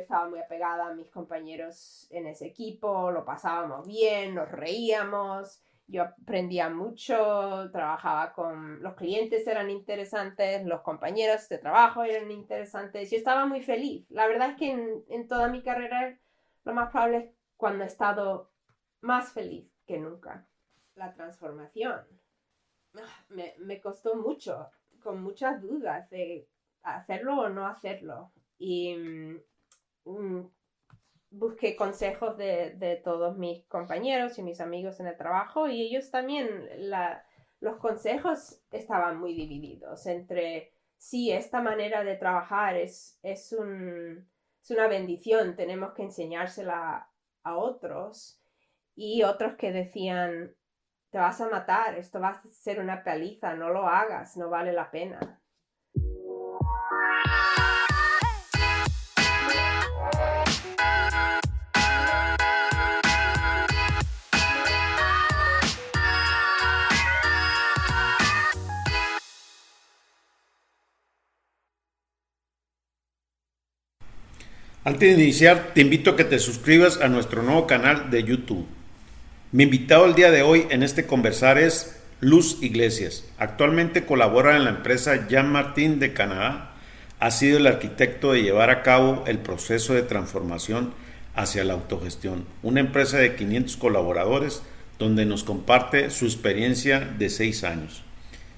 estaba muy apegada a mis compañeros en ese equipo, lo pasábamos bien, nos reíamos, yo aprendía mucho, trabajaba con los clientes eran interesantes, los compañeros de trabajo eran interesantes, yo estaba muy feliz. La verdad es que en, en toda mi carrera lo más probable es cuando he estado más feliz que nunca. La transformación ah, me, me costó mucho, con muchas dudas de hacerlo o no hacerlo. Y mm, busqué consejos de, todos mis compañeros y mis amigos en el trabajo y ellos también, los consejos estaban muy divididos entre, sí, esta manera de trabajar es, es, es una bendición, tenemos que enseñársela a otros y otros que decían, te vas a matar, esto va a ser una paliza, no lo hagas, no vale la pena. Antes de iniciar, te invito a que te suscribas a nuestro nuevo canal de YouTube. Mi invitado el día de hoy en este conversar es Luz Iglesias. Actualmente colabora en la empresa Jean Martin de Canadá. Ha sido el arquitecto de llevar a cabo el proceso de transformación hacia la autogestión, una empresa de 500 colaboradores donde nos comparte su experiencia de seis años.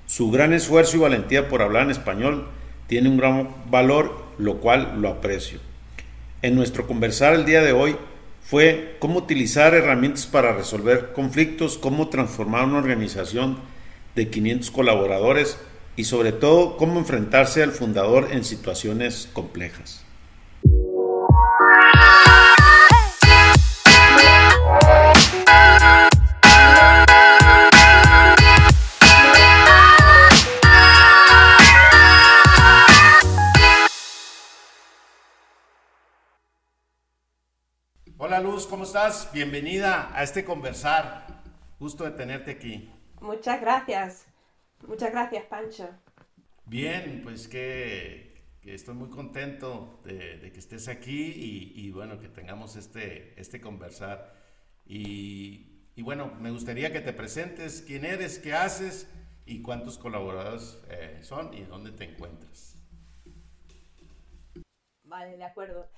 Su gran esfuerzo y valentía por hablar en español tiene un gran valor, lo cual lo aprecio en nuestro conversar el día de hoy fue cómo utilizar herramientas para resolver conflictos, cómo transformar una organización de 500 colaboradores y sobre todo cómo enfrentarse al fundador en situaciones complejas. Hola Luz, ¿cómo estás? Bienvenida a este conversar. Gusto de tenerte aquí. Muchas gracias. Muchas gracias, Pancho. Bien, pues que, estoy muy contento de, que estés aquí y, bueno, que tengamos este, este conversar. Y, bueno, me gustaría que te presentes quién eres, qué haces y cuántos colaboradores eh, son y dónde te encuentras. Vale, de acuerdo.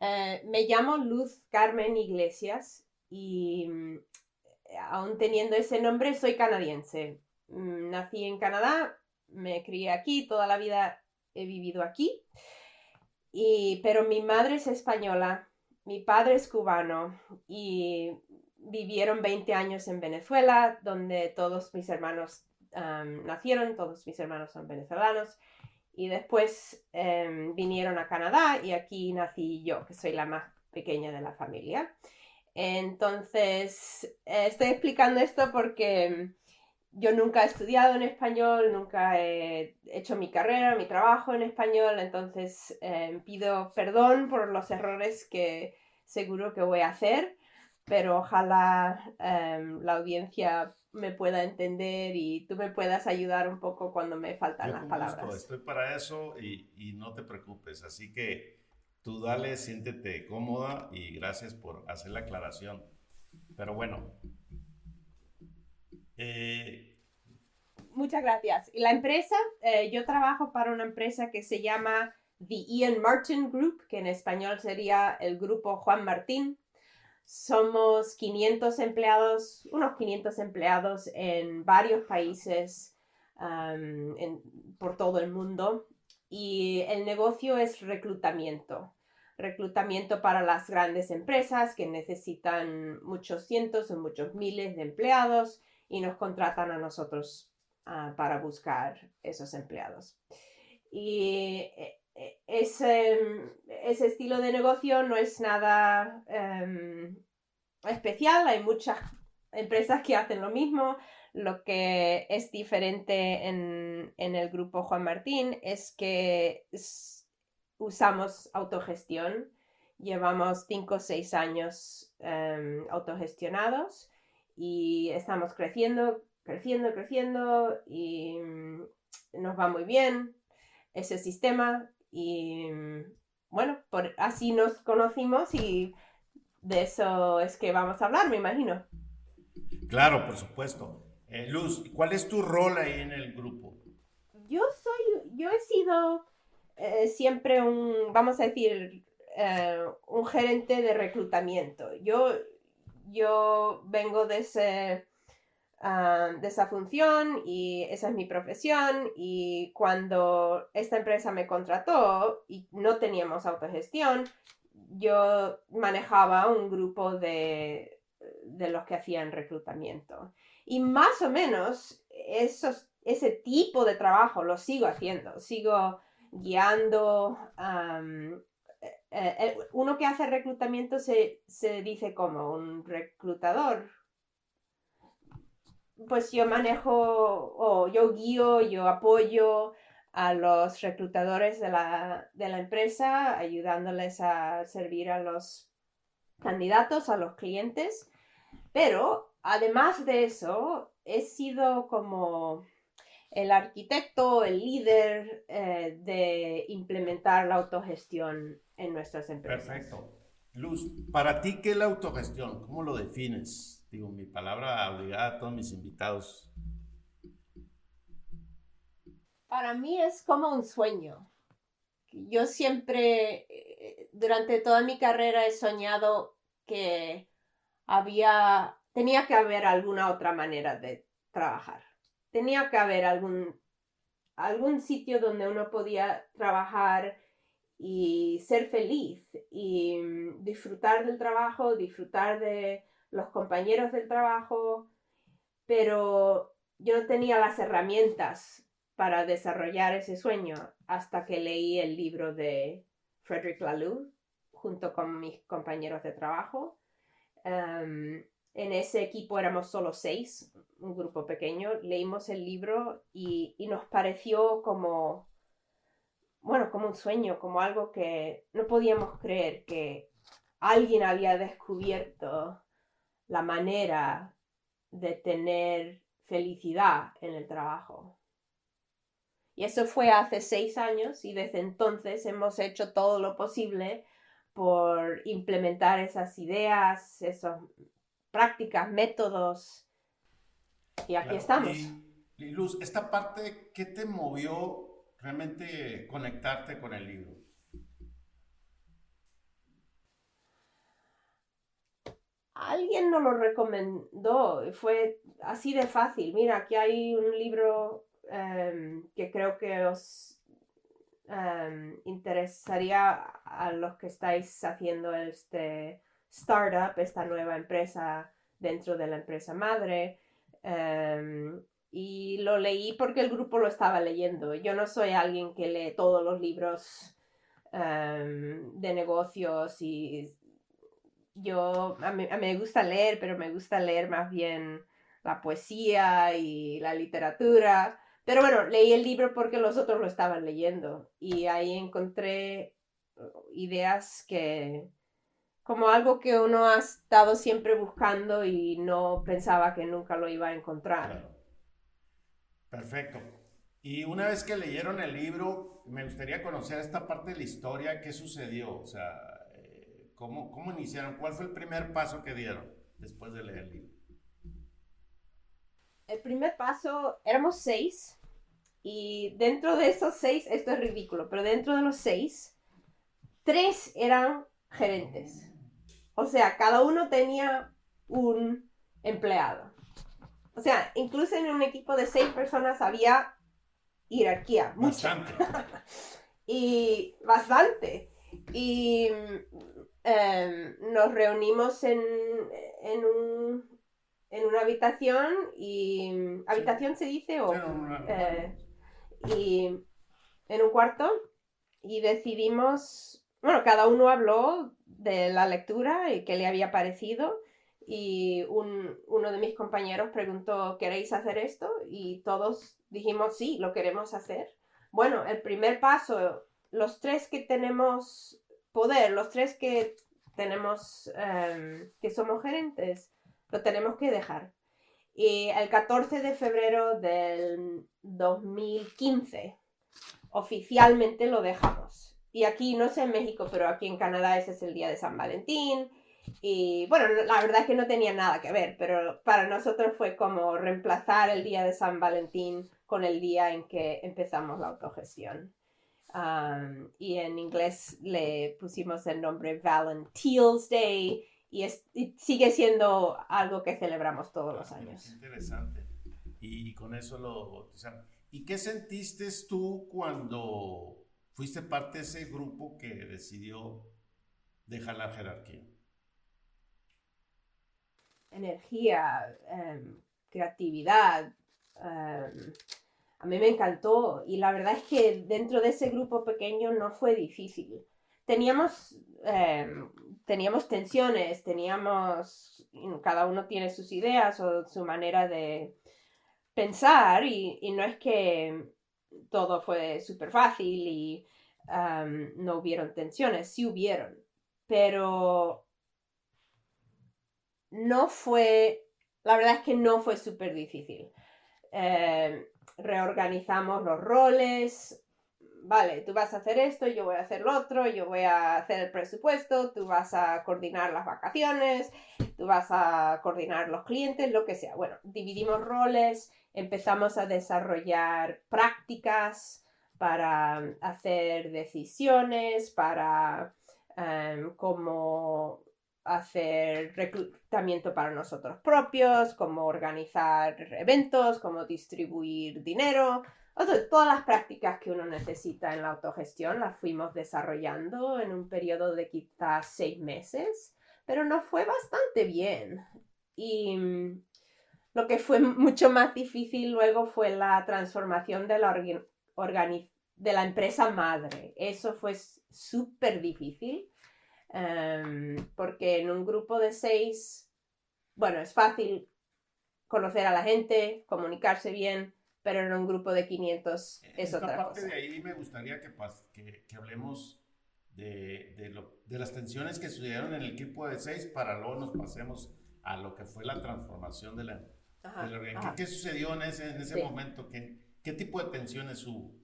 Eh, me llamo Luz Carmen Iglesias y mm, aún teniendo ese nombre soy canadiense. Mm, nací en Canadá, me crié aquí, toda la vida he vivido aquí, pero mi madre es española, mi padre es cubano y vivieron 20 años en Venezuela, donde todos mis hermanos nacieron, todos mis hermanos son venezolanos y después em, vinieron a Canadá y aquí nací yo, que soy la más pequeña de la familia. Entonces, eh, estoy explicando esto porque em, yo nunca he estudiado en español, nunca he hecho mi carrera, mi trabajo en español, entonces em, pido perdón por los errores que seguro que voy a hacer, pero ojalá la audiencia me pueda entender y tú me puedas ayudar un poco cuando me faltan las palabras. estoy para eso y, y, no te preocupes. Así que tú dale, siéntete cómoda y gracias por hacer la aclaración. Pero bueno. Eh, Muchas gracias. Y la empresa, eh, yo trabajo para una empresa que se llama The Ian Martin Group, que en español sería el grupo Juan Martín. Somos 500 empleados, unos 500 empleados en varios países por todo el mundo y el negocio es reclutamiento. Reclutamiento para las grandes empresas que necesitan muchos cientos o muchos miles de empleados y nos contratan a nosotros ah, para buscar esos empleados. Eh, ese, ese estilo de negocio no es nada em, especial, hay muchas empresas que hacen lo mismo. Lo que es diferente en, el grupo Juan Martín es que usamos autogestión. Llevamos 5 o 6 años em, autogestionados y estamos creciendo, creciendo, creciendo y mm, nos va muy bien ese sistema y, bueno, por, así nos conocimos y de eso es que vamos a hablar, me imagino. Claro, por supuesto. Eh, Luz, ¿cuál es tu rol ahí en el grupo? Yo soy, yo he sido eh, siempre un, vamos a decir, eh, un gerente de reclutamiento. Yo, yo vengo de, ese, ah, de esa función y esa es mi profesión y cuando esta empresa me contrató y no teníamos autogestión, yo manejaba un grupo de, de los que hacían reclutamiento. Y más o menos esos, ese tipo de trabajo lo sigo haciendo. Sigo guiando. Eh, eh, uno que hace reclutamiento se, se dice como un reclutador. Pues yo manejo o yo guío, yo apoyo a los reclutadores de la, de la empresa, ayudándoles a servir a los candidatos, a los clientes. Pero además de eso, he sido como el arquitecto, el líder eh, de implementar la autogestión en nuestras empresas. Perfecto. Luz, para ti, ¿qué es la autogestión? ¿Cómo lo defines? Digo, mi palabra obligada a todos mis invitados para mí es como un sueño. Yo siempre, eh, durante toda mi carrera he soñado que había, tenía que haber alguna otra manera de trabajar. Tenía que haber algún, algún sitio donde uno podía trabajar y ser feliz y disfrutar del trabajo, disfrutar de los compañeros del trabajo, pero yo no tenía las herramientas para desarrollar ese sueño hasta que leí el libro de Frederick Laloux junto con mis compañeros de trabajo. Em, en ese equipo éramos solo seis, un grupo pequeño. Leímos el libro y, y nos pareció como, bueno, como un sueño, como algo que no podíamos creer que alguien había descubierto la manera de tener felicidad en el trabajo. Y eso fue hace seis años y desde entonces hemos hecho todo lo posible por implementar esas ideas, esas prácticas, métodos. Y aquí estamos. Y, Luz, esta parte, ¿qué te movió realmente conectarte con el libro? Alguien nos lo recomendó, fue así de fácil. Mira, aquí hay un libro Em, que creo que os em, interesaría a los que estáis haciendo este startup, esta nueva empresa dentro de la empresa madre. Em, y lo leí porque el grupo lo estaba leyendo. Yo no soy alguien que lee todos los libros de negocios y yo a mí, me gusta leer, pero me gusta leer más bien la poesía y la literatura. Pero bueno, leí el libro porque los otros lo estaban leyendo y ahí encontré uh, ideas que como algo que uno ha estado siempre buscando y no pensaba que nunca lo iba a encontrar. Perfecto. Y una vez que leyeron el libro, me gustaría conocer esta parte de la historia, qué sucedió, o sea, cómo, cómo iniciaron, cuál fue el primer paso que dieron después de leer el libro. El primer paso, éramos seis y dentro de esos seis, esto es ridículo, pero dentro de los seis, tres eran gerentes. O sea, cada uno tenía un empleado. O sea, incluso en un equipo de seis personas había jerarquía. Bastante. y bastante. Y em, nos reunimos en, en, un, en, una habitación y... ¿Habitación se dice? O, y en un cuarto y decidimos, bueno, cada uno habló de la lectura y qué le había parecido y uno de mis compañeros preguntó, ¿queréis hacer esto? Y todos dijimos, sí, lo queremos hacer. Bueno, el primer paso, los tres que tenemos los tres que tenemos, em, que somos gerentes, lo tenemos que dejar. Y el 14 de febrero del 2015 oficialmente lo dejamos. y aquí, no sé en México, pero aquí en Canadá ese es el día de San Valentín. Y bueno, la verdad es que no tenía nada que ver, pero para nosotros fue como reemplazar el día de San Valentín con el día en que empezamos la autogestión. Y en inglés le pusimos el nombre Valentine's Day y, sigue siendo algo que celebramos todos los años. Interesante. Y, con eso lo ¿Y qué sentiste tú cuando fuiste parte de ese grupo que decidió dejar la jerarquía? Energía, em, creatividad. Em, a mí me encantó y la verdad es que dentro de ese grupo pequeño no fue difícil. Teníamos, em, teníamos tensiones, teníamos, cada uno tiene sus ideas o su manera de pensar y, no es que todo fue súper fácil y no hubieron tensiones, sí hubieron, pero no fue, la verdad es que no fue súper difícil. Em, reorganizamos los roles, vale, tú vas a hacer esto, yo voy a hacer lo otro, yo voy a hacer el presupuesto, tú vas a coordinar las vacaciones, tú vas a coordinar los clientes, lo que sea. Bueno, dividimos roles, empezamos a desarrollar prácticas para hacer decisiones, para um, cómo hacer reclutamiento para nosotros propios, cómo organizar eventos, cómo distribuir dinero. todas las prácticas que uno necesita en la autogestión las fuimos desarrollando en un periodo de quizás seis meses, pero nos fue bastante bien. Y mm, lo que fue mucho más difícil luego fue la transformación de la, de la empresa madre. Eso fue súper difícil em, porque en un grupo de seis, bueno, es fácil conocer a la gente, comunicarse bien, pero en un grupo de 500 es otra parte de ahí me gustaría que, que, hablemos de, de, las tensiones que sucedieron en el equipo de seis para luego nos pasemos a lo que fue la transformación de la, ¿Qué, sucedió en ese, en ese momento? ¿Qué, ¿Qué tipo de tensiones hubo?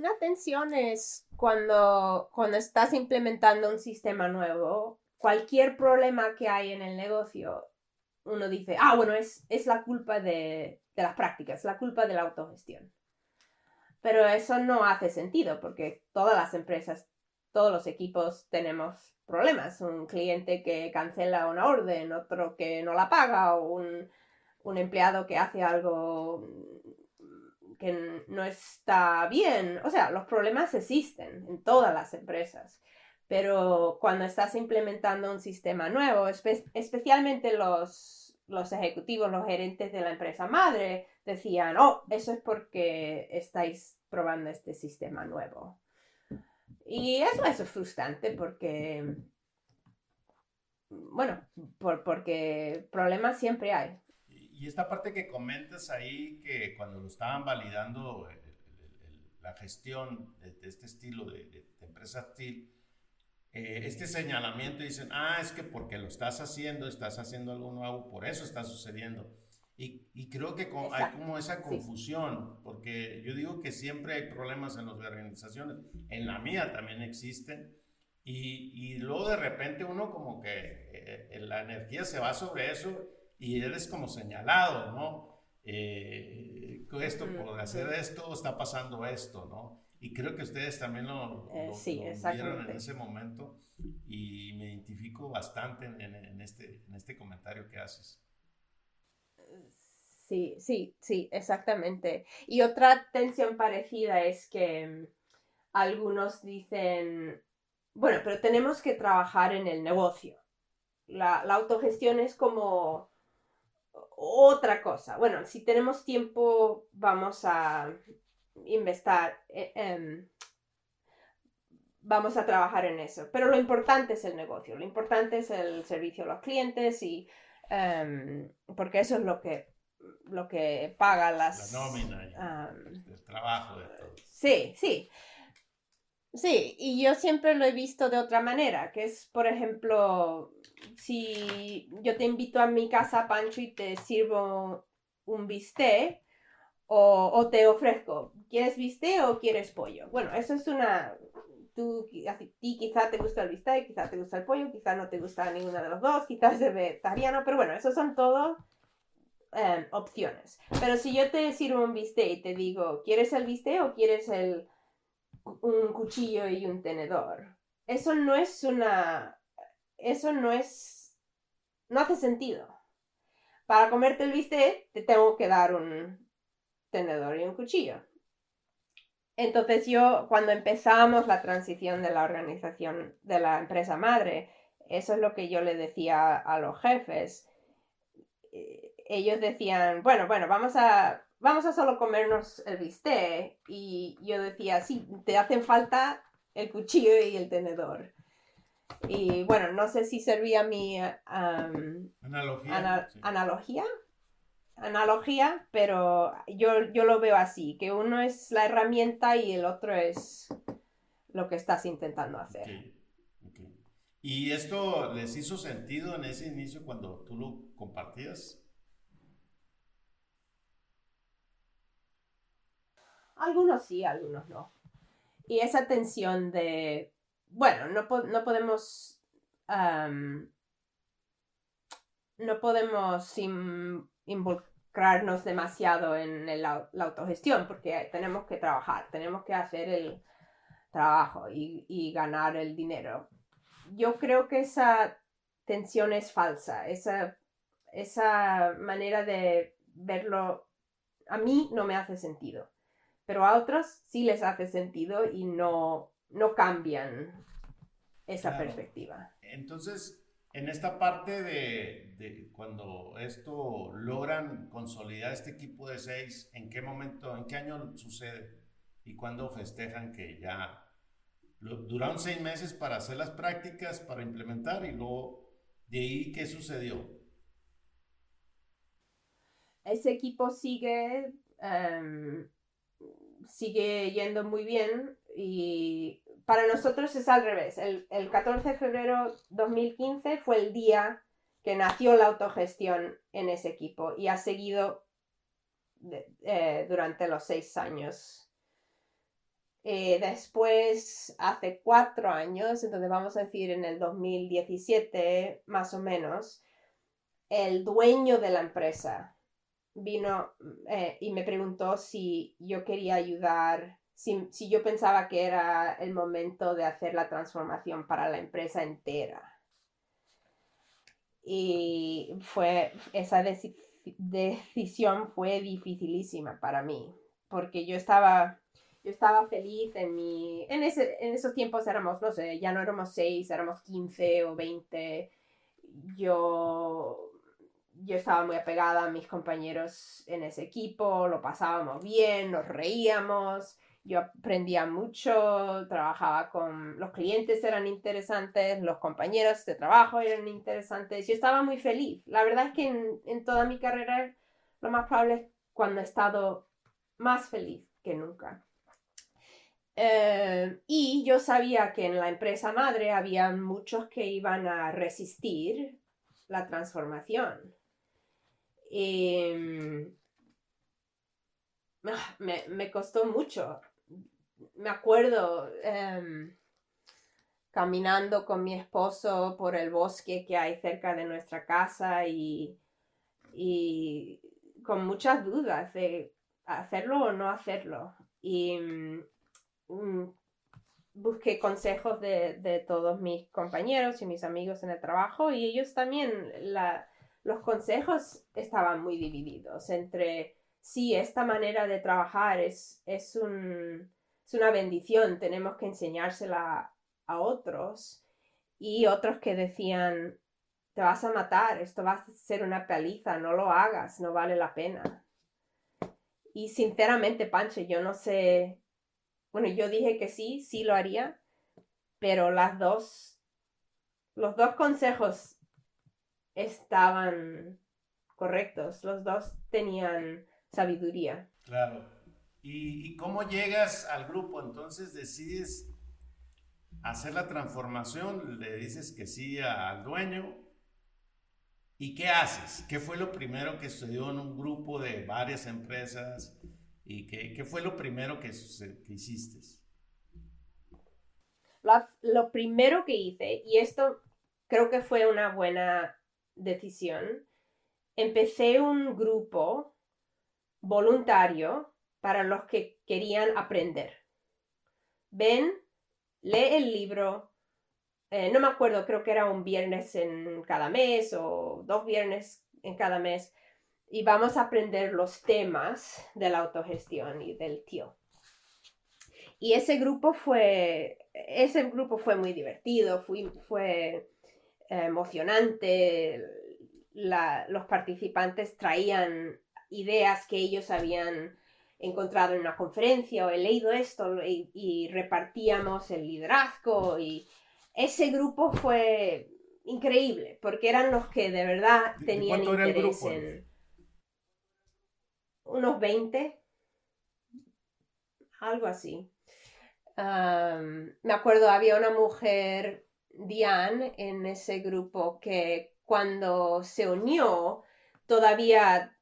Una tensión es cuando, cuando estás implementando un sistema nuevo, cualquier problema que hay en el negocio, uno dice, ah, bueno, es, es la culpa de, de las prácticas, es la culpa de la autogestión. Pero eso no hace sentido porque todas las empresas, todos los equipos tenemos problemas. Un cliente que cancela una orden, otro que no la paga, o un, empleado que hace algo que no está bien. O sea, los problemas existen en todas las empresas. Pero cuando estás implementando un sistema nuevo, especialmente los, los ejecutivos, los gerentes de la empresa madre, decían, oh, eso es porque estáis probando este sistema nuevo. Y eso, es frustrante porque, bueno, porque problemas siempre hay. Y esta parte que comentas ahí, que cuando lo estaban validando la gestión de, este estilo de, empresa TIL, eh, este señalamiento dicen, ah, es que porque lo estás haciendo, estás haciendo algo nuevo, por eso está sucediendo. Y, creo que hay como esa confusión, porque yo digo que siempre hay problemas en las organizaciones, en la mía también existen, y, y luego de repente uno como que eh, la energía se va sobre eso y eres como señalado, ¿no? Eh, esto, por hacer esto, está pasando esto, ¿no? Y creo que ustedes también lo, eh, vieron en ese momento y me identifico bastante en, en, este, en este comentario que haces. Sí, sí, sí, exactamente. Y otra tensión parecida es que mm, algunos dicen, bueno, pero tenemos que trabajar en el negocio. La, autogestión es como otra cosa. Bueno, si tenemos tiempo, vamos a investar, eh, vamos a trabajar en eso. Pero lo importante es el negocio, lo importante es el servicio a los clientes y em, porque eso es lo que lo que paga las... La nómina, el trabajo, de todo. Sí, sí. Sí, y yo siempre lo he visto de otra manera, que es, por ejemplo, si yo te invito a mi casa, Pancho, y te sirvo un bistec, o, te ofrezco, ¿quieres bistec o quieres pollo? Bueno, eso es una... Tú, a ti quizá te gusta el bistec, quizá te gusta el pollo, quizá no te gusta ninguna de los dos, quizás es vegetariano, pero bueno, esos son todos em, opciones. Pero si yo te sirvo un bistec y te digo, ¿quieres el bistec o quieres el, un cuchillo y un tenedor? Eso no es una... Eso no es... No hace sentido. Para comerte el bistec te tengo que dar un, tenedor y un cuchillo. Entonces yo, cuando empezamos la transición de la organización de la empresa madre, eso es lo que yo le decía a los jefes. Eh, ellos decían, bueno, bueno, vamos a, vamos a solo comernos el bistec. Y yo decía, sí, te hacen falta el cuchillo y el tenedor. Y bueno, no sé si servía mi analogía, analogía analogía, pero yo, yo lo veo así, que uno es la herramienta y el otro es lo que estás intentando hacer. ¿Y esto les hizo sentido en ese inicio cuando tú lo compartías? Algunos sí, algunos no. Y esa tensión de, bueno, no, no podemos... no podemos involucrar demasiado en la, autogestión porque tenemos que trabajar, tenemos que hacer el trabajo y, ganar el dinero. Yo creo que esa tensión es falsa, esa, esa manera de verlo a mí no me hace sentido, pero a otros sí les hace sentido y no, no cambian esa perspectiva. Entonces, en esta parte de, cuando esto logran consolidar este equipo de seis, ¿en qué momento, en qué año sucede? ¿Y cuándo festejan que ya duraron seis meses para hacer las prácticas, para implementar y luego de ahí qué sucedió? Ese equipo sigue, em, sigue yendo muy bien y para nosotros es al revés. El, 14 de febrero 2015 fue el día que nació la autogestión en ese equipo y ha seguido eh, durante los seis años. Eh, después, hace cuatro años, entonces vamos a decir en el 2017 más o menos, el dueño de la empresa vino eh, y me preguntó si yo quería ayudar si, yo pensaba que era el momento de hacer la transformación para la empresa entera. Y fue, esa decisión fue dificilísima para mí, porque yo estaba, yo estaba feliz en mi, en, ese, en esos tiempos éramos, no sé, ya no éramos seis, éramos 15 o 20. Yo, yo estaba muy apegada a mis compañeros en ese equipo, lo pasábamos bien, nos reíamos yo aprendía mucho, trabajaba con los clientes, eran interesantes, los compañeros de trabajo eran interesantes, yo estaba muy feliz. La verdad es que en, toda mi carrera lo más probable es cuando he estado más feliz que nunca. Eh, y yo sabía que en la empresa madre había muchos que iban a resistir la transformación. Ah, me, me, costó mucho me acuerdo em, caminando con mi esposo por el bosque que hay cerca de nuestra casa y, con muchas dudas de hacerlo o no hacerlo. Y mm, busqué consejos de, todos mis compañeros y mis amigos en el trabajo y ellos también, los consejos estaban muy divididos entre, sí, esta manera de trabajar es, es un es una bendición, tenemos que enseñársela a otros. Y otros que decían, te vas a matar, esto va a ser una paliza, no lo hagas, no vale la pena. Y sinceramente, Pancho, yo no sé, bueno, yo dije que sí, sí lo haría, pero las dos, los dos consejos estaban correctos, los dos tenían sabiduría. Claro. ¿Y, cómo llegas al grupo? Entonces decides hacer la transformación, le dices que sí al dueño. ¿Y qué haces? ¿Qué fue lo primero que sucedió en un grupo de varias empresas? ¿Y qué, fue lo primero que, que hiciste? lo primero que hice, y esto creo que fue una buena decisión, empecé un grupo voluntario para los que querían aprender. Ven, lee el libro. Eh, no me acuerdo, creo que era un viernes en cada mes o dos viernes en cada mes. Y vamos a aprender los temas de la autogestión y del tío. Y ese grupo fue, ese grupo fue muy divertido, fue, fue eh, emocionante. los participantes traían ideas que ellos habían encontrado en una conferencia o he leído esto y, repartíamos el liderazgo y ese grupo fue increíble porque eran los que de verdad tenían interés en unos 20 algo así me acuerdo había una mujer Diane en ese grupo que cuando se unió todavía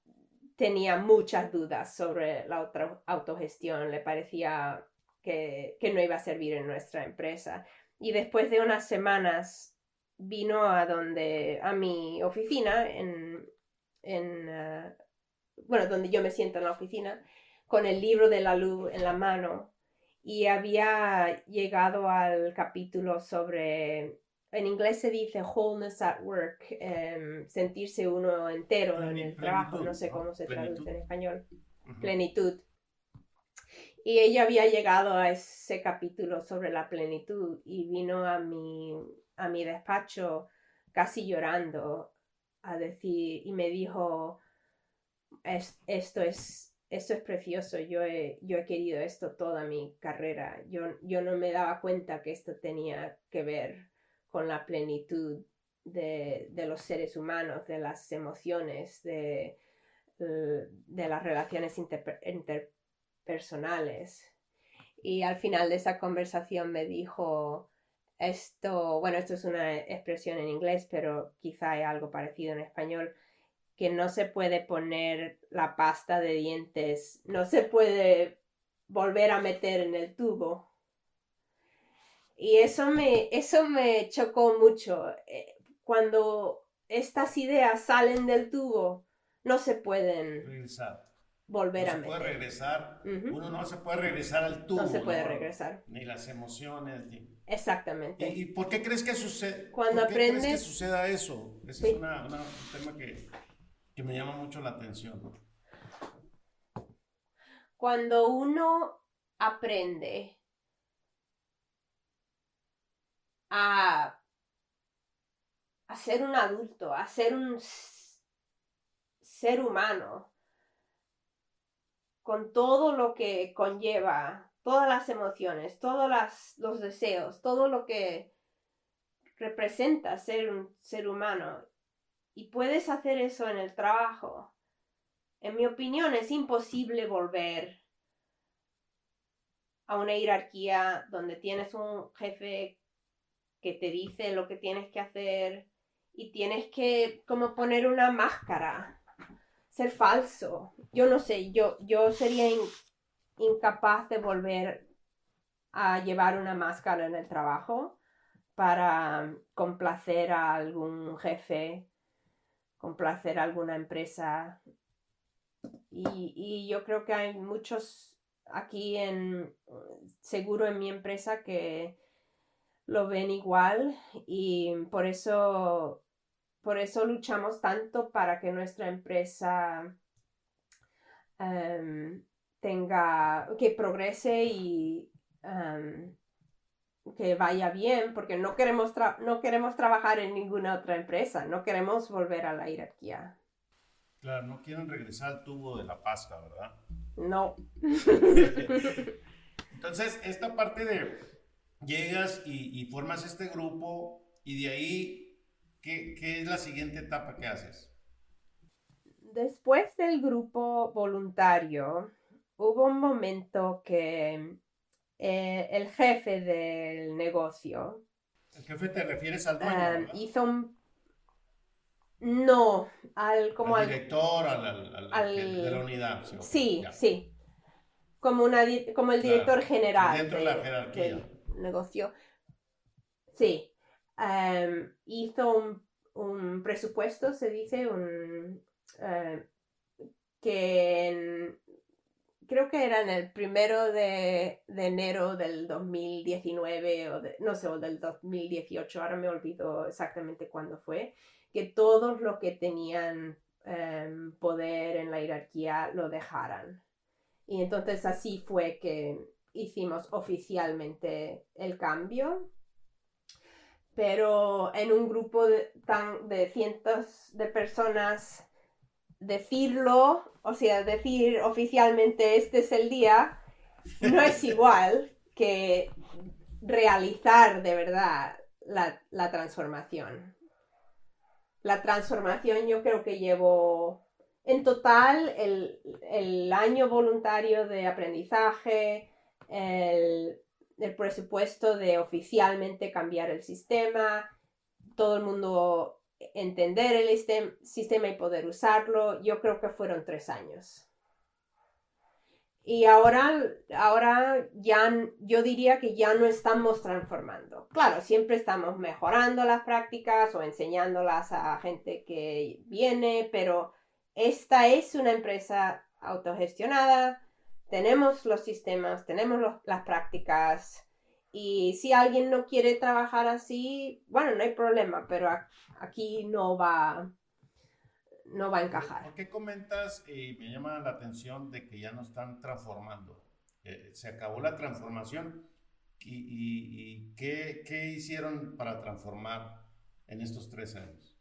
tenía muchas dudas sobre la autogestión, le parecía que, no iba a servir en nuestra empresa. Y después de unas semanas vino a donde, a mi oficina, en, eh, bueno, donde yo me siento en la oficina, con el libro de la luz en la mano y había llegado al capítulo sobre en inglés se dice wholeness at work, em, sentirse uno entero en el trabajo, no sé cómo se traduce en español, plenitud. Y ella había llegado a ese capítulo sobre la plenitud y vino a mi, a mi despacho casi llorando a decir, y me dijo, esto es esto es precioso, yo he, yo he querido esto toda mi carrera, yo, yo no me daba cuenta que esto tenía que ver con la plenitud de, los seres humanos, de las emociones, de, eh, de las relaciones interpersonales. Y al final de esa conversación me dijo esto, bueno, esto es una expresión en inglés, pero quizá hay algo parecido en español, que no se puede poner la pasta de dientes, no se puede volver a meter en el tubo. Y eso me, eso me chocó mucho. Eh, cuando estas ideas salen del tubo, no se pueden volver a meter. Puede regresar, Uno no se puede regresar al tubo. No se puede regresar. Ni las emociones. Exactamente. ¿Y, por qué crees que sucede? Cuando ¿por qué crees que suceda eso? Ese es un tema que, que me llama mucho la atención. Cuando uno aprende a, ser un adulto, a ser un ser humano, con todo lo que conlleva, todas las emociones, todos los deseos, todo lo que representa ser un ser humano. Y puedes hacer eso en el trabajo. En mi opinión, es imposible volver a una jerarquía donde tienes un jefe que te dice lo que tienes que hacer y tienes que como poner una máscara, ser falso. Yo no sé, yo, yo sería incapaz de volver a llevar una máscara en el trabajo para complacer a algún jefe, complacer a alguna empresa. Y, y yo creo que hay muchos aquí en, seguro en mi empresa que lo ven igual y por eso, por eso luchamos tanto para que nuestra empresa em, tenga, que progrese y em, que vaya bien, porque no queremos, no queremos trabajar en ninguna otra empresa, no queremos volver a la jerarquía. Claro, no quieren regresar al tubo de la pasta, ¿verdad? No. Entonces, esta parte de llegas y, formas este grupo y de ahí, ¿qué, es la siguiente etapa que haces? Después del grupo voluntario, hubo un momento que eh, el jefe del negocio... ¿El jefe te refieres al dueño? Um, hizo un... No, al como al director, al, de la unidad. Sí, sí. como, una, como el director general dentro de, la jerarquía. del negocio. Sí. Em, hizo un, presupuesto, se dice, un, eh, que creo que era en el primero de, enero del 2019 o no sé, o del 2018, ahora me olvido exactamente cuándo fue, que todos los que tenían em, poder en la jerarquía lo dejaran. Y entonces así fue que hicimos oficialmente el cambio. Pero en un grupo de, tan, de cientos de personas decirlo, o sea, decir oficialmente este es el día, no es igual que realizar de verdad la, transformación. La transformación yo creo que llevo en total el, año voluntario de aprendizaje, el, el presupuesto de oficialmente cambiar el sistema, todo el mundo entender el sistema y poder usarlo, yo creo que fueron tres años. Y ahora, ahora ya, yo diría que ya no estamos transformando. Claro, siempre estamos mejorando las prácticas o enseñándolas a gente que viene, pero esta es una empresa autogestionada, tenemos los sistemas, tenemos las prácticas, y si alguien no quiere trabajar así, bueno, no hay problema, pero aquí no va, no va a encajar. ¿Por qué comentas y me llama la atención de que ya no están transformando? Eh, se acabó la transformación y, ¿qué, ¿qué, hicieron para transformar en estos tres años?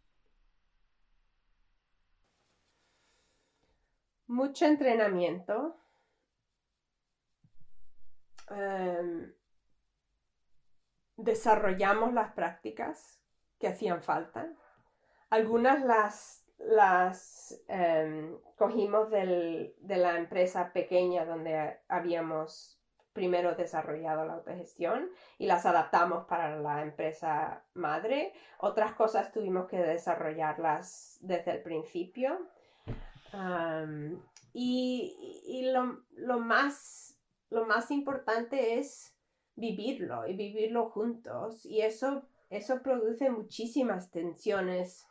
Mucho entrenamiento. Em, desarrollamos las prácticas que hacían falta. Algunas las, em, cogimos de la empresa pequeña donde habíamos primero desarrollado la autogestión y las adaptamos para la empresa madre. Otras cosas tuvimos que desarrollarlas desde el principio. y, lo más importante es vivirlo y vivirlo juntos. Y eso, eso produce muchísimas tensiones,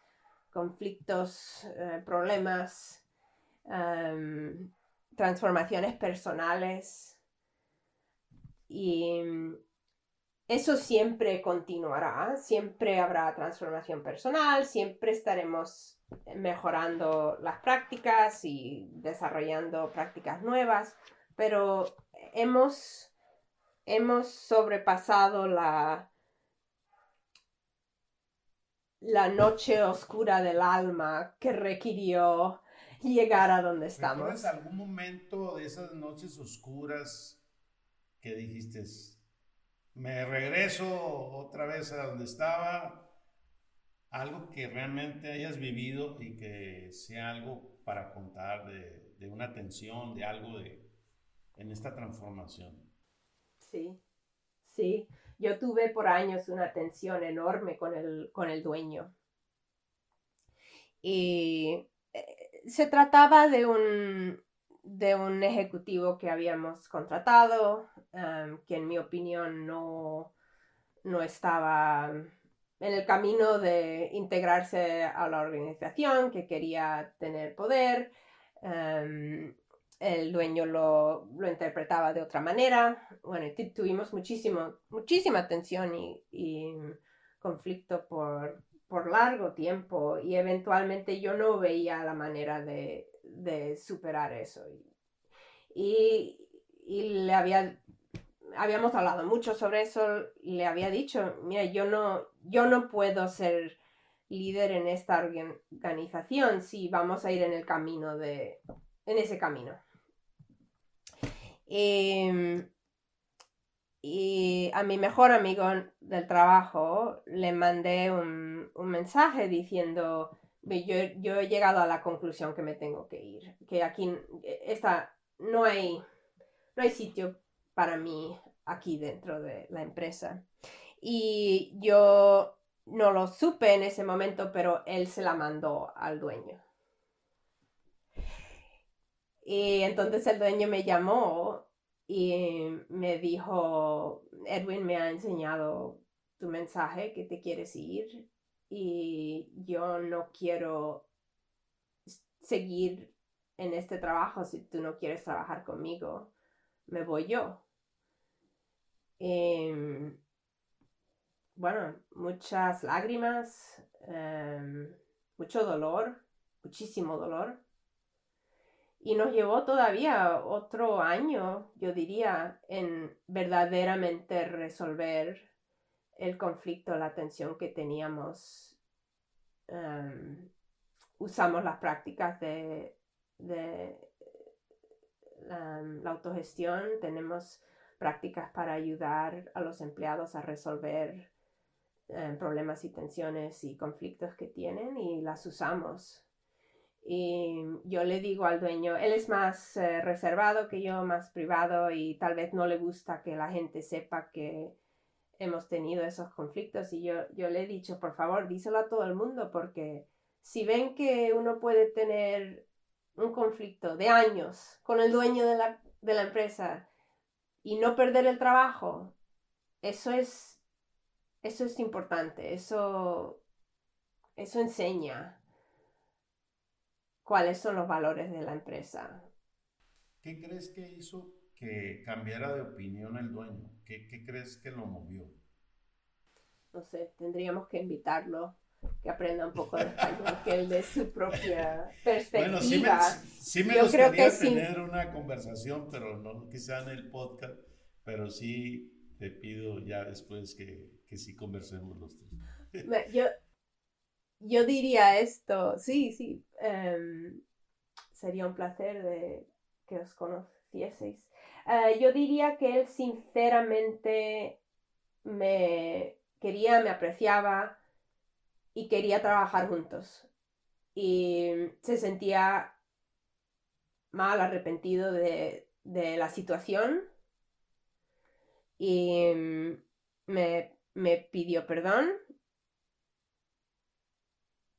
conflictos, eh, problemas, em, transformaciones personales. Y eso siempre continuará, siempre habrá transformación personal, siempre estaremos mejorando las prácticas y desarrollando prácticas nuevas, pero hemos hemos sobrepasado la, la noche oscura del alma que requirió llegar a donde estamos. ¿Recuerdas algún momento de esas noches oscuras que dijiste, me regreso otra vez a donde estaba? Algo que realmente hayas vivido y que sea algo para contar de, de una tensión, de algo de, en esta transformación. Sí, sí. Yo tuve por años una tensión enorme con el, con el dueño. Y eh, se trataba de un, de un ejecutivo que habíamos contratado, que en mi opinión no, no estaba en el camino de integrarse a la organización, que quería tener poder. El dueño lo, interpretaba de otra manera. Bueno, tuvimos muchísimo, muchísima tensión y, conflicto por, largo tiempo y eventualmente yo no veía la manera de, superar eso. Y, le había, habíamos hablado mucho sobre eso y le había dicho, mira, yo no, yo no puedo ser líder en esta organización si vamos a ir en el camino de, en ese camino. Em, y a mi mejor amigo del trabajo le mandé un, mensaje diciendo, yo, yo, he llegado a la conclusión que me tengo que ir, que aquí no, hay, no hay sitio para mí aquí dentro de la empresa. Y yo no lo supe en ese momento, pero él se la mandó al dueño. Y entonces el dueño me llamó y me dijo, Edwin me ha enseñado tu mensaje que te quieres ir y yo no quiero seguir en este trabajo si tú no quieres trabajar conmigo, me voy yo. Em, bueno, muchas lágrimas, em, mucho dolor, muchísimo dolor. Y nos llevó todavía otro año, yo diría, en verdaderamente resolver el conflicto, la tensión que teníamos. Em, usamos las prácticas de, la autogestión, tenemos prácticas para ayudar a los empleados a resolver em, problemas y tensiones y conflictos que tienen y las usamos. Y yo le digo al dueño, él es más eh, reservado que yo, más privado y tal vez no le gusta que la gente sepa que hemos tenido esos conflictos. Y yo, yo le he dicho, por favor, díselo a todo el mundo porque si ven que uno puede tener un conflicto de años con el dueño de la, de la empresa y no perder el trabajo, eso es, eso es importante, eso, eso enseña cuáles son los valores de la empresa. ¿Qué crees que hizo que cambiara de opinión el dueño? ¿Qué, crees que lo movió? No sé, tendríamos que invitarlo, que aprenda un poco de español, que él de su propia perspectiva. Bueno, sí me, sí me gustaría tener una conversación, pero no quizá en el podcast, pero sí te pido ya después que, que sí conversemos los tres. Yo, yo diría esto, sí, sí, em, sería un placer de que os conocieseis. Eh, yo diría que él sinceramente me quería, me apreciaba y quería trabajar juntos. Y se sentía mal, arrepentido de, de la situación y me, me pidió perdón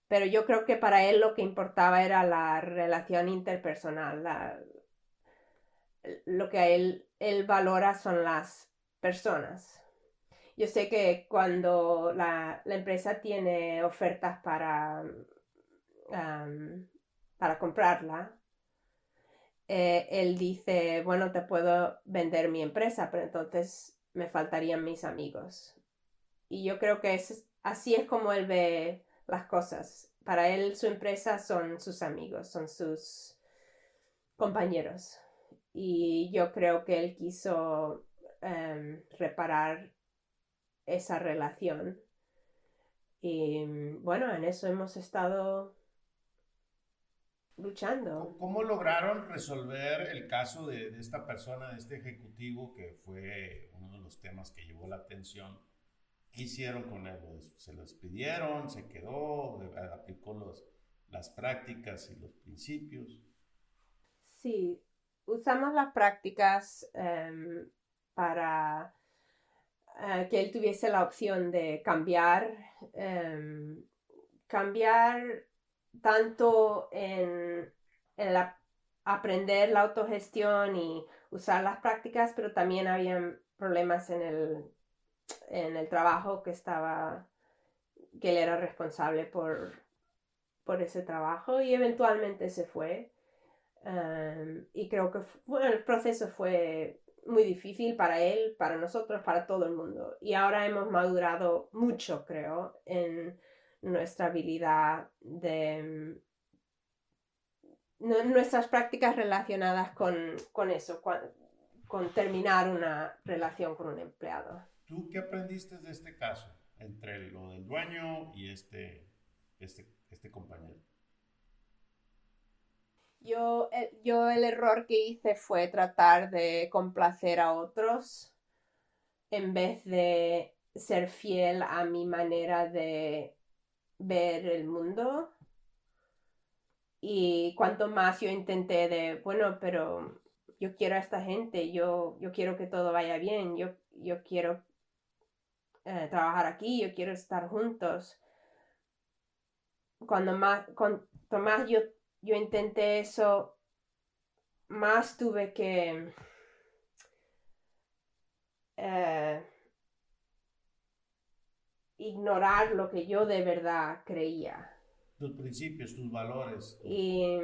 pero yo creo que para él lo que importaba era la relación interpersonal, lo que él, él valora son las personas. Yo sé que cuando la, empresa tiene ofertas para, para comprarla, eh, él dice, bueno, te puedo vender mi empresa, pero entonces me faltarían mis amigos. Y yo creo que es, así es como él ve las cosas. Para él su empresa son sus amigos, son sus compañeros. Y yo creo que él quiso em, reparar esa relación. Y bueno, en eso hemos estado luchando. ¿Cómo lograron resolver el caso de, de, esta persona, de este ejecutivo, que fue uno de los temas que llevó la atención ¿Qué hicieron con él? ¿Se los pidieron? ¿Se quedó? ¿Aplicó los, las prácticas y los principios? Sí, usamos las prácticas em, para eh, que él tuviese la opción de cambiar, em, cambiar tanto en, aprender la autogestión y usar las prácticas, pero también habían problemas en el en el trabajo que estaba, que él era responsable por, por ese trabajo y eventualmente se fue. Y creo que el proceso fue muy difícil para él, para nosotros, para todo el mundo. Y ahora hemos madurado mucho, creo, en nuestra habilidad de nuestras prácticas relacionadas con, con eso, con terminar una relación con un empleado. ¿Tú qué aprendiste de este caso entre lo del dueño y este, este, este compañero? Yo el, eh, yo el error que hice fue tratar de complacer a otros en vez de ser fiel a mi manera de ver el mundo. Y cuanto más yo intenté de, bueno, pero yo quiero a esta gente, yo, yo quiero que todo vaya bien, yo, yo quiero eh, trabajar aquí, yo quiero estar juntos. Cuando más, cuanto más yo, yo intenté eso, más tuve que eh, ignorar lo que yo de verdad creía. Tus principios, tus valores, tu, Y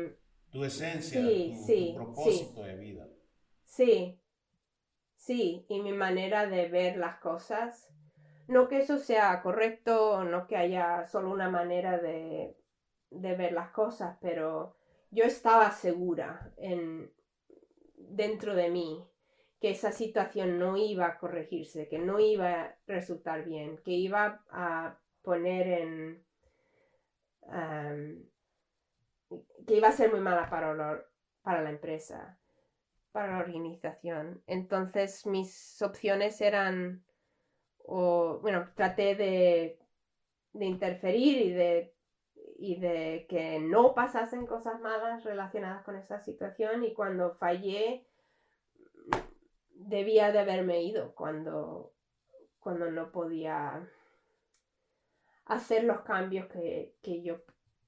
tu esencia, Sí, tu, sí, tu propósito de vida. sí, sí, y mi manera de ver las cosas. No que eso sea correcto, no que haya solo una manera de, ver las cosas, pero yo estaba segura en, dentro de mí que esa situación no iba a corregirse, que no iba a resultar bien, que iba a poner en... que iba a ser muy mala para la, para la empresa, para la organización. Entonces mis opciones eran, o bueno, traté de, de interferir y de, y de que no pasasen cosas malas relacionadas con esa situación y cuando fallé debía de haberme ido cuando, cuando no podía hacer los cambios que, que yo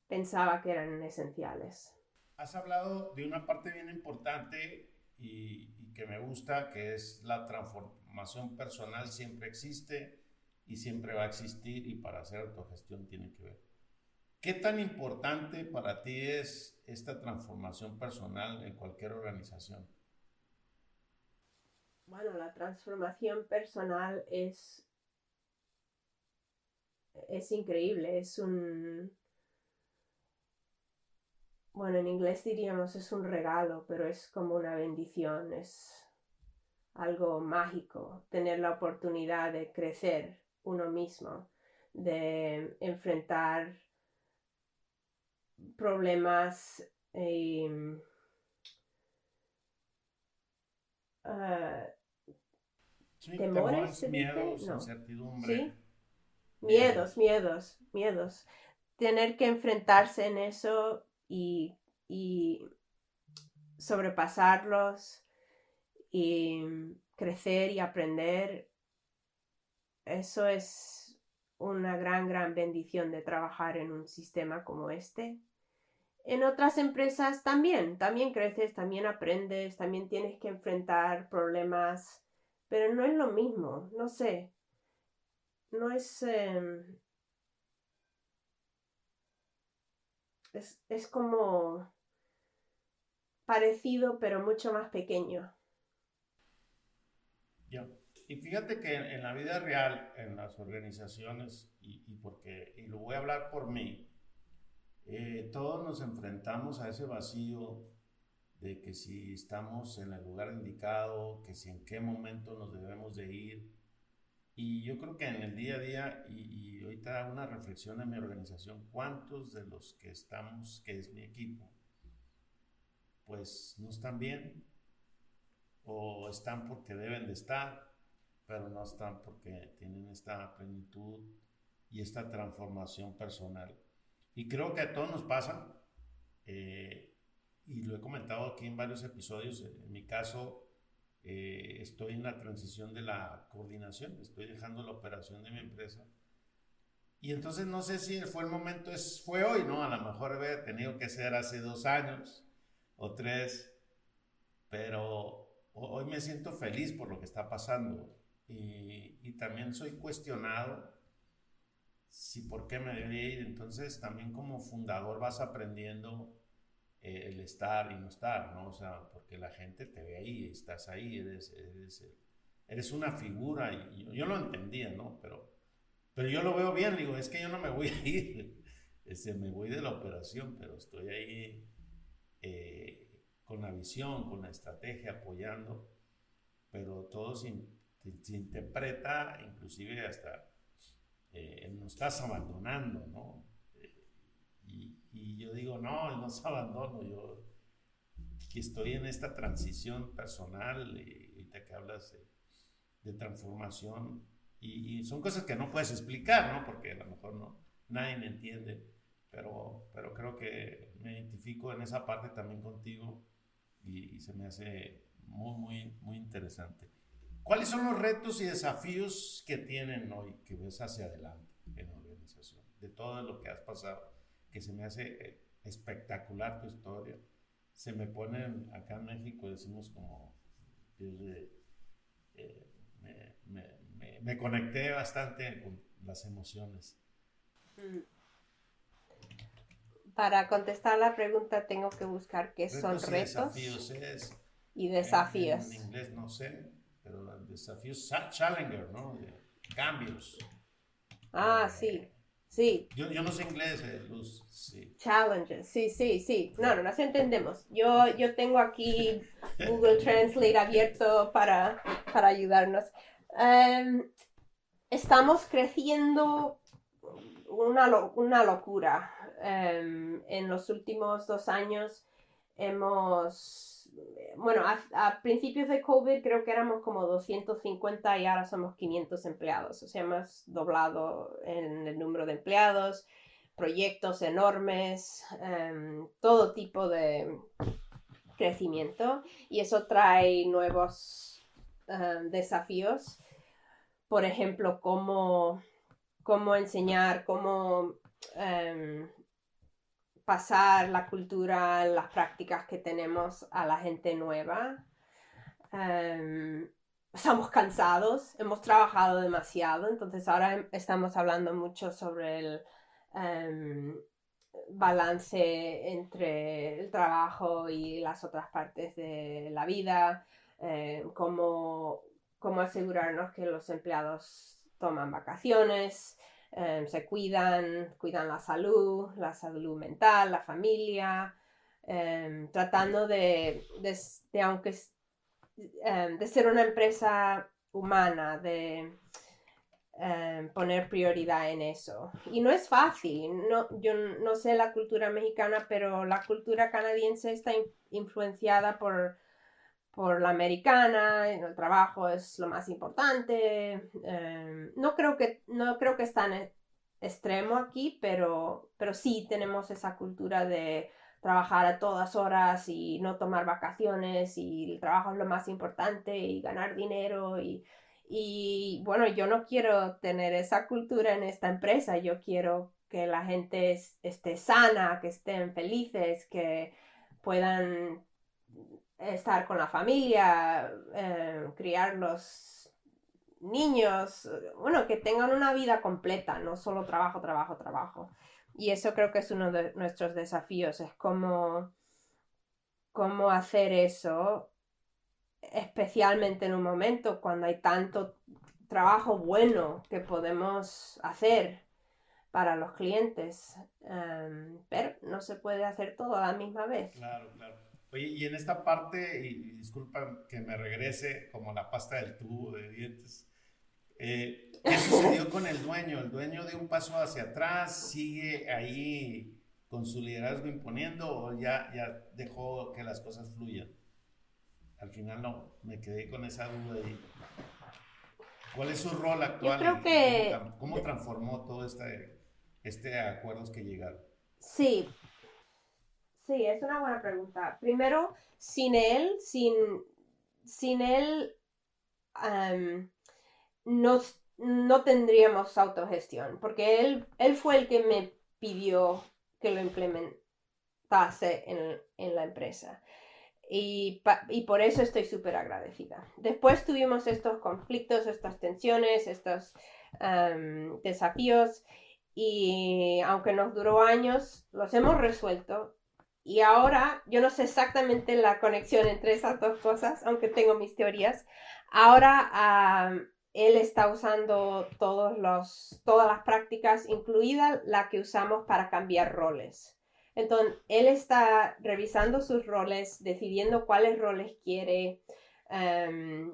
pensaba que eran esenciales. Has hablado de una parte bien importante y, y que me gusta, que es la transformación personal siempre existe y siempre va a existir y para hacer autogestión tiene que ver. ¿Qué tan importante para ti es esta transformación personal en cualquier organización? Bueno, la transformación personal es, es increíble, es un, bueno, en inglés diríamos es un regalo, pero es como una bendición, es algo mágico, tener la oportunidad de crecer uno mismo, de enfrentar problemas y ah, Sí, ¿Temores miedos, No. incertidumbre. ¿Sí? Miedos, miedos, miedos. Tener que enfrentarse en eso y, y sobrepasarlos y crecer y aprender, eso es una gran, gran bendición de trabajar en un sistema como este. En otras empresas también, también creces, también aprendes, también tienes que enfrentar problemas, pero no es lo mismo, no sé no es, em, es. Es como parecido, pero mucho más pequeño. Ya. Y fíjate que en la vida real, en las organizaciones, y, porque, y lo voy a hablar por mí, eh, todos nos enfrentamos a ese vacío de que si estamos en el lugar indicado, que si en qué momento nos debemos de ir. Y yo creo que en el día a día, y, y ahorita una reflexión en mi organización, ¿cuántos de los que estamos, que es mi equipo, pues no están bien? O están porque deben de estar, pero no están porque tienen esta plenitud y esta transformación personal. Y creo que a todos nos pasa, eh, y lo he comentado aquí en varios episodios, en mi caso eh, estoy en la transición de la coordinación, estoy dejando la operación de mi empresa. Y entonces no sé si fue el momento, es, fue hoy, ¿no? A lo mejor había tenido que ser hace dos años o tres, pero hoy me siento feliz por lo que está pasando y, y también soy cuestionado si por qué me debería ir. Entonces también como fundador vas aprendiendo eh, el estar y no estar, ¿no? O sea, porque la gente te ve ahí, estás ahí, eres, eres, eres una figura y yo, yo, lo entendía, ¿no? Pero, pero yo lo veo bien, digo, es que yo no me voy a ir, este, me voy de la operación, pero estoy ahí eh, con la visión, con la estrategia, apoyando, pero todo se, se interpreta, inclusive hasta eh, nos estás abandonando, ¿no? Y, y, yo digo, no, no se abandono, yo que estoy en esta transición personal, y ahorita que hablas de, de transformación, y, y, son cosas que no puedes explicar, ¿no? Porque a lo mejor no, nadie me entiende, pero, pero creo que me identifico en esa parte también contigo y, y se me hace muy, muy, muy interesante. ¿Cuáles son los retos y desafíos que tienen hoy, que ves hacia adelante en la organización? De todo lo que has pasado, que se me hace espectacular tu historia. Se me ponen, acá en México decimos como, Dios de, eh, me, me conecté bastante con las emociones. Mm. Para contestar la pregunta tengo que buscar qué son retos. Y desafíos es, y desafíos. En, inglés no sé, pero desafíos, challenger, ¿no? cambios. Ah, sí. Sí. Yo, yo, no sé inglés, eh, Luz. Sí. Challenges, sí, sí, sí. No, no, nos entendemos. Yo, yo tengo aquí Google Translate abierto para, para ayudarnos. Em, estamos creciendo una, una locura. Em, en los últimos dos años hemos, bueno, a, principios de COVID creo que éramos como 250 y ahora somos 500 empleados. O sea, hemos doblado en el número de empleados, proyectos enormes, em, todo tipo de crecimiento y eso trae nuevos desafíos por ejemplo, cómo, cómo enseñar, cómo em, pasar la cultura, las prácticas que tenemos a la gente nueva. Em, estamos cansados, hemos trabajado demasiado, entonces ahora em, estamos hablando mucho sobre el balance entre el trabajo y las otras partes de la vida, cómo cómo asegurarnos que los empleados toman vacaciones, em, se cuidan, cuidan la salud, la salud mental, la familia, em, tratando de, aunque em, de ser una empresa humana, de poner prioridad en eso. Y no es fácil, no, yo no sé la cultura mexicana, pero la cultura canadiense está influenciada por por la americana, el trabajo es lo más importante. Em, no, creo que, no creo que es tan e, extremo aquí, pero, pero sí tenemos esa cultura de trabajar a todas horas y no tomar vacaciones y el trabajo es lo más importante y ganar dinero y, y bueno, yo no quiero tener esa cultura en esta empresa, yo quiero que la gente esté sana, que estén felices, que puedan estar con la familia, eh, criar los niños, bueno, que tengan una vida completa, no solo trabajo, trabajo, trabajo. Y eso creo que es uno de nuestros desafíos, es cómo, cómo hacer eso, especialmente en un momento cuando hay tanto trabajo bueno que podemos hacer para los clientes, em, pero no se puede hacer todo a la misma vez. Claro, claro. Oye, y en esta parte, y, disculpa que me regrese como la pasta del tubo de dientes, eh, ¿qué sucedió con el dueño? ¿El dueño dio un paso hacia atrás? ¿Sigue ahí con su liderazgo imponiendo o ya, ya dejó que las cosas fluyan? Al final no, me quedé con esa duda. Y, ¿Cuál es su rol actual? Yo creo que... ¿Cómo transformó todo este, este acuerdos que llegaron? Sí, Sí, es una buena pregunta. Primero, sin él, sin, sin él, no, tendríamos autogestión, porque él, él fue el que me pidió que lo implementase en, la empresa. Y, por eso estoy súper agradecida. Después tuvimos estos conflictos, estas tensiones, estos desafíos y aunque nos duró años, los hemos resuelto y ahora, yo no sé exactamente la conexión entre esas dos cosas, aunque tengo mis teorías. Ahora él está usando todos los, todas las prácticas, incluida la que usamos para cambiar roles. Entonces, él está revisando sus roles, decidiendo cuáles roles quiere, em,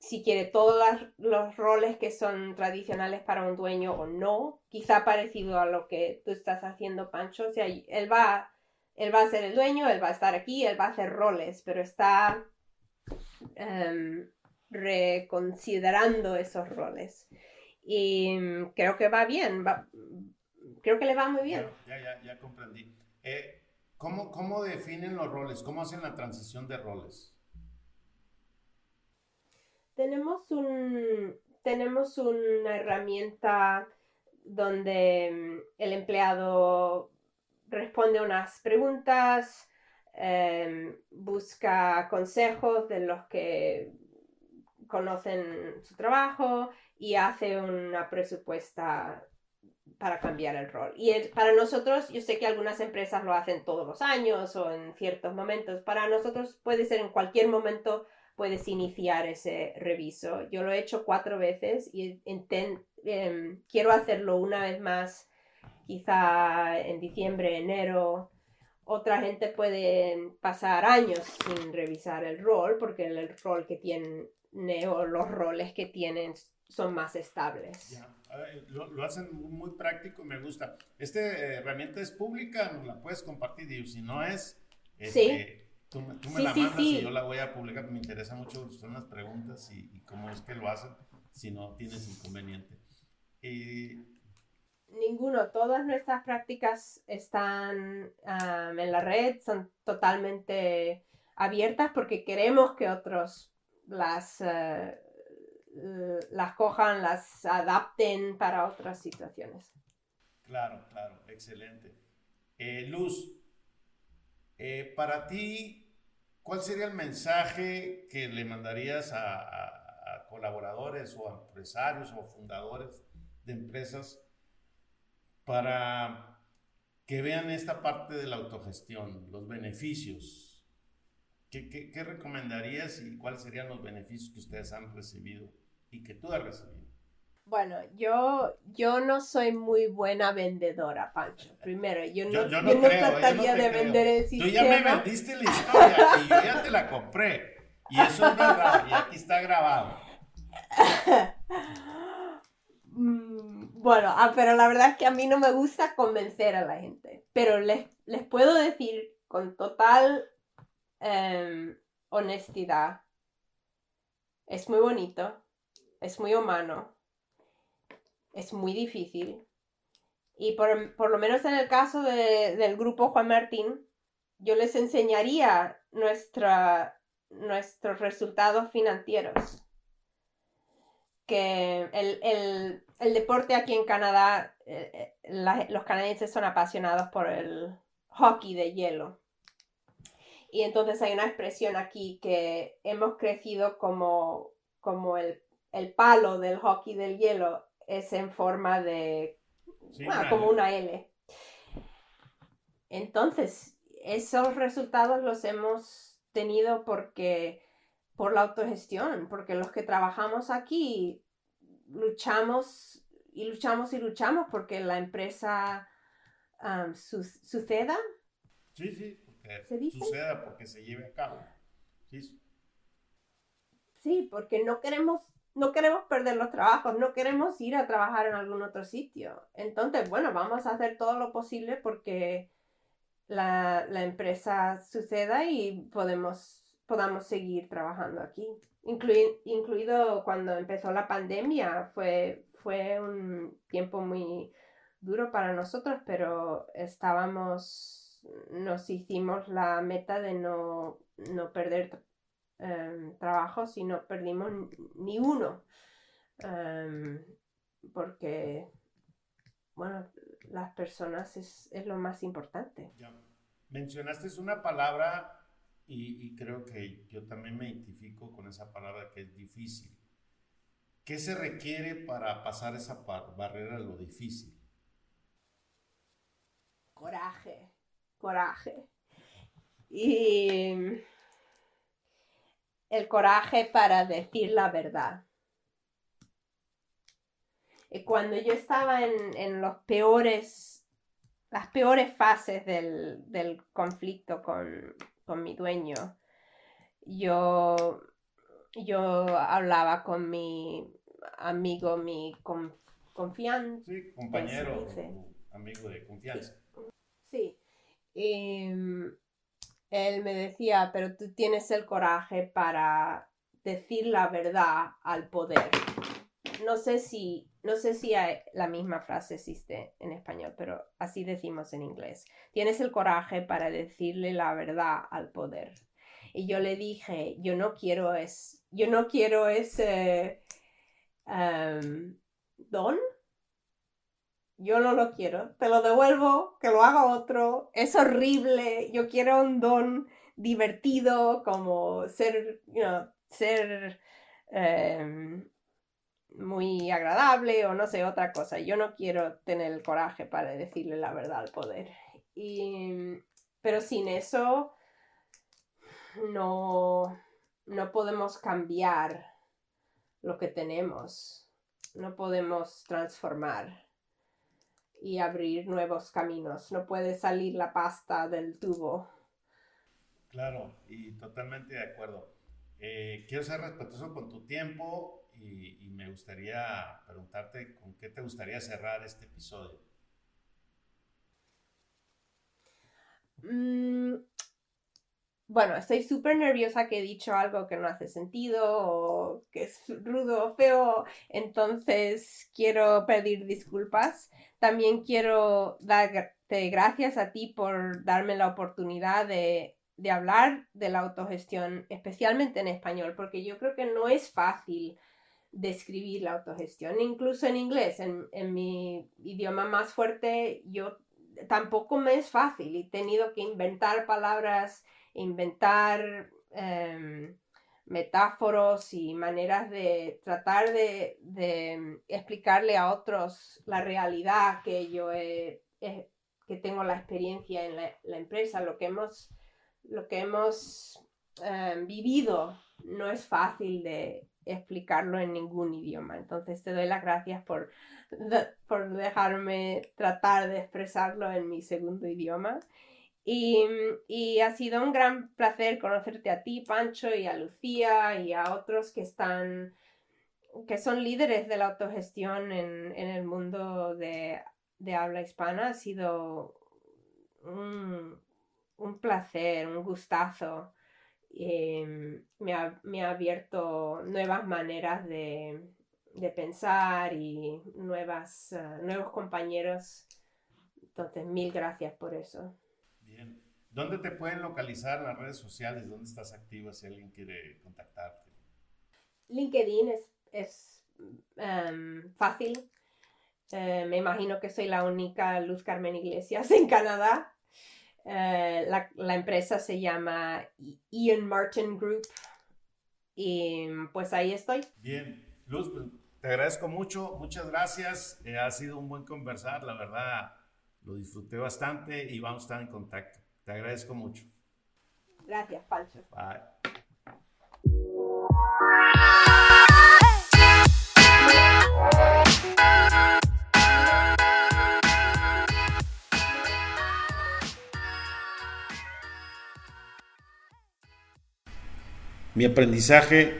si quiere todos los roles que son tradicionales para un dueño o no, quizá parecido a lo que tú estás haciendo, Pancho. O sea, él va él va a ser el dueño, él va a estar aquí, él va a hacer roles, pero está em, reconsiderando esos roles. Y creo que va bien, creo que le va muy bien. Ya, ya, ya comprendí. Eh, ¿cómo, ¿Cómo definen los roles? ¿Cómo hacen la transición de roles? Tenemos, un, tenemos una herramienta donde mm, el empleado responde unas preguntas, em, busca consejos de los que conocen su trabajo y hace una presupuesta para cambiar el rol. Y para nosotros, yo sé que algunas empresas lo hacen todos los años o en ciertos momentos. Para nosotros puede ser en cualquier momento puedes iniciar ese reviso. Yo lo he hecho cuatro veces y em, quiero hacerlo una vez más, quizá en diciembre, enero. Otra gente puede pasar años sin revisar el rol porque el rol que tienen o los roles que tienen son más estables. Lo, hacen muy, práctico y me gusta. Esta herramienta es pública, nos la puedes compartir y si no es, este, tú, me la mandas y yo la voy a publicar. Me interesa mucho, son las preguntas y, cómo es que lo hacen, si no tienes inconveniente. Ninguno, todas nuestras prácticas están en la red, son totalmente abiertas porque queremos que otros las, eh, las cojan, las adapten para otras situaciones. Claro, claro, excelente. Eh, Luz, eh, para ti, ¿cuál sería el mensaje que le mandarías a, colaboradores o empresarios o fundadores de empresas para que vean esta parte de la autogestión, los beneficios ¿Qué, recomendarías y cuáles serían los beneficios que ustedes han recibido y que tú has recibido? Bueno, yo, yo no soy muy buena vendedora, Pancho. Primero, yo no, yo, no, trataría de vender el sistema. Tú ya me vendiste la historia y yo ya te la compré. Y eso es verdad, y aquí está grabado. Bueno, ah, pero la verdad es que a mí no me gusta convencer a la gente. Pero les, les puedo decir con total Em, honestidad. Es muy bonito, es muy humano, es muy difícil. Y por, lo menos en el caso del grupo Juan Martín, yo les enseñaría nuestra, nuestros resultados financieros. Que el, deporte aquí en Canadá, eh, eh, los canadienses son apasionados por el hockey de hielo. Y entonces hay una expresión aquí que hemos crecido como, como el, palo del hockey del hielo es en forma de, como una L. Entonces, esos resultados los hemos tenido porque por la autogestión, porque los que trabajamos aquí luchamos y luchamos y luchamos porque la empresa suceda. Sí, sí, suceda porque se lleve a cabo. ¿Sí? porque no queremos, no queremos perder los trabajos, no queremos ir a trabajar en algún otro sitio. Entonces, bueno, vamos a hacer todo lo posible porque la, empresa suceda y podemos, podamos seguir trabajando aquí. incluido cuando empezó la pandemia, fue, fue un tiempo muy duro para nosotros, pero estábamos nos hicimos la meta de no, perder em, trabajo si no perdimos ni uno. Em, porque, bueno, las personas es, lo más importante. Mencionaste una palabra y, creo que yo también me identifico con esa palabra que es difícil. ¿Qué se requiere para pasar esa barrera de lo difícil? Coraje coraje. Y el coraje para decir la verdad. Y cuando yo estaba en, los peores, las peores fases del, conflicto con, mi dueño, yo, yo hablaba con mi amigo, mi confianza. Sí, compañero, amigo de confianza. Sí. Em, él me decía, pero tú tienes el coraje para decir la verdad al poder. No sé si, no sé si la misma frase existe en español, pero así decimos en inglés. Tienes el coraje para decirle la verdad al poder. Y yo le dije, yo no quiero es, yo no quiero ese em, don yo no lo quiero, te lo devuelvo, que lo haga otro, es horrible, yo quiero un don divertido como ser, you know, ser em, muy agradable o no sé, otra cosa. Yo no quiero tener el coraje para decirle la verdad al poder. pero sin eso no, no podemos cambiar lo que tenemos. No podemos transformar y abrir nuevos caminos. No puede salir la pasta del tubo. Claro, y totalmente de acuerdo. Eh, quiero ser respetuoso con tu tiempo y, me gustaría preguntarte con qué te gustaría cerrar este episodio. Mm, bueno, estoy súper nerviosa que he dicho algo que no hace sentido o que es rudo o feo, entonces quiero pedir disculpas. También quiero darte gracias a ti por darme la oportunidad de, hablar de la autogestión, especialmente en español, porque yo creo que no es fácil describir la autogestión, incluso en inglés, en, en mi idioma más fuerte, yo tampoco me es fácil he tenido que inventar palabras inventar em, metáforos y maneras de tratar de, explicarle a otros la realidad que yo he, que tengo la experiencia en la, empresa, lo que hemos, lo que hemos em, vivido no es fácil de explicarlo en ningún idioma. Entonces te doy las gracias por, por dejarme tratar de expresarlo en mi segundo idioma. Y, ha sido un gran placer conocerte a ti, Pancho, y a Lucía y a otros que están, que son líderes de la autogestión en, el mundo de, habla hispana. Ha sido un, placer, un gustazo. Me, ha, abierto nuevas maneras de, pensar y nuevas, eh, nuevos compañeros. Entonces, mil gracias por eso. ¿Dónde te pueden localizar las redes sociales? ¿Dónde estás activa si alguien quiere contactarte? LinkedIn es, em, fácil. Eh, me imagino que soy la única Luz Carmen Iglesias en Canadá. Eh, la, empresa se llama Ian Martin Group. Y pues ahí estoy. Bien, Luz, pues, te agradezco mucho. Muchas gracias. Eh, ha sido un buen conversar. La verdad, lo disfruté bastante y vamos a estar en contacto. Te agradezco mucho. Gracias, Pancho. Bye. Mi aprendizaje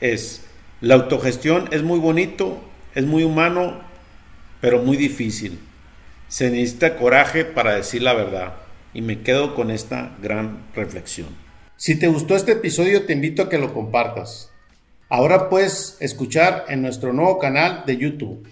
es, la autogestión es muy bonito, es muy humano, pero muy difícil. Se necesita coraje para decir la verdad y me quedo con esta gran reflexión. Si te gustó este episodio te invito a que lo compartas. Ahora puedes escuchar en nuestro nuevo canal de YouTube.